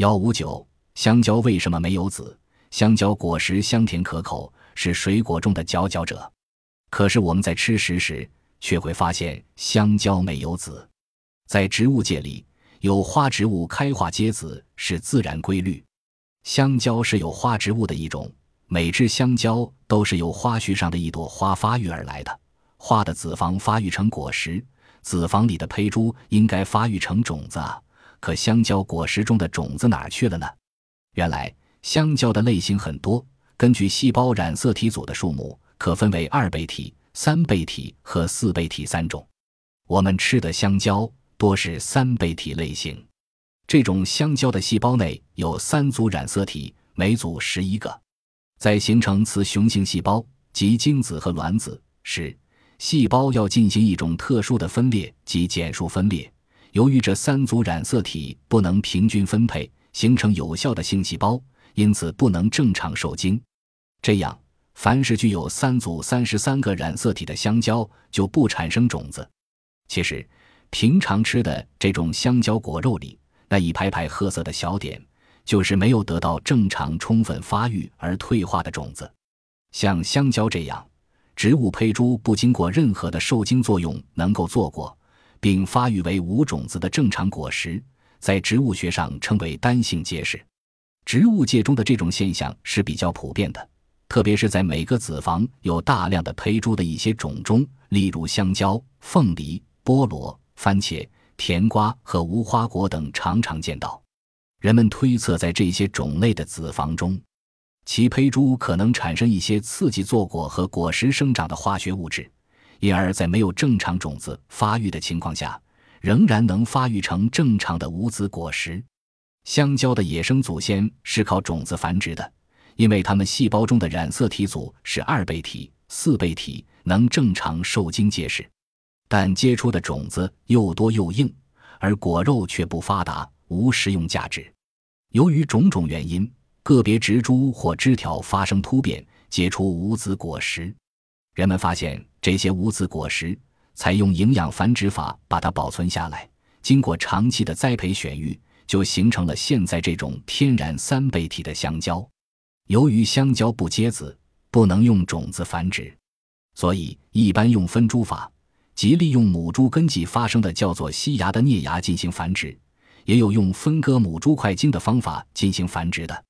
幺五九，香蕉为什么没有籽？香蕉果实香甜可口，是水果中的佼佼者。可是我们在吃食时，却会发现香蕉没有籽。在植物界里，有花植物开花结籽是自然规律。香蕉是有花植物的一种，每只香蕉都是由花序上的一朵花发育而来的。花的子房发育成果实，子房里的胚珠应该发育成种子啊。可香蕉果实中的种子哪去了呢？原来香蕉的类型很多，根据细胞染色体组的数目，可分为二倍体、三倍体和四倍体三种。我们吃的香蕉多是三倍体类型。这种香蕉的细胞内有三组染色体，每组十一个。在形成雌雄性细胞及精子和卵子时，细胞要进行一种特殊的分裂及减数分裂。由于这三组染色体不能平均分配形成有效的性细胞，因此不能正常受精。这样，凡是具有三组三十三个染色体的香蕉就不产生种子。其实，平常吃的这种香蕉果肉里那一排排褐色的小点，就是没有得到正常充分发育而退化的种子。像香蕉这样，植物胚珠不经过任何的受精作用能够做过。并发育为无种子的正常果实，在植物学上称为单性结实。植物界中的这种现象是比较普遍的，特别是在每个子房有大量的胚珠的一些种中，例如香蕉、凤梨、菠萝、番茄、甜瓜和无花果等，常常见到。人们推测，在这些种类的子房中，其胚珠可能产生一些刺激坐果和果实生长的化学物质。因而，在没有正常种子发育的情况下，仍然能发育成正常的无籽果实。香蕉的野生祖先是靠种子繁殖的，因为它们细胞中的染色体组是二倍体、四倍体，能正常受精结实。但结出的种子又多又硬，而果肉却不发达，无食用价值。由于种种原因，个别植株或枝条发生突变，结出无籽果实。人们发现。这些无籽果实采用营养繁殖法把它保存下来，经过长期的栽培选育，就形成了现在这种天然三倍体的香蕉。由于香蕉不结籽，不能用种子繁殖，所以一般用分株法，即利用母株根际发生的叫做西芽的啮芽进行繁殖，也有用分割母株块茎的方法进行繁殖的。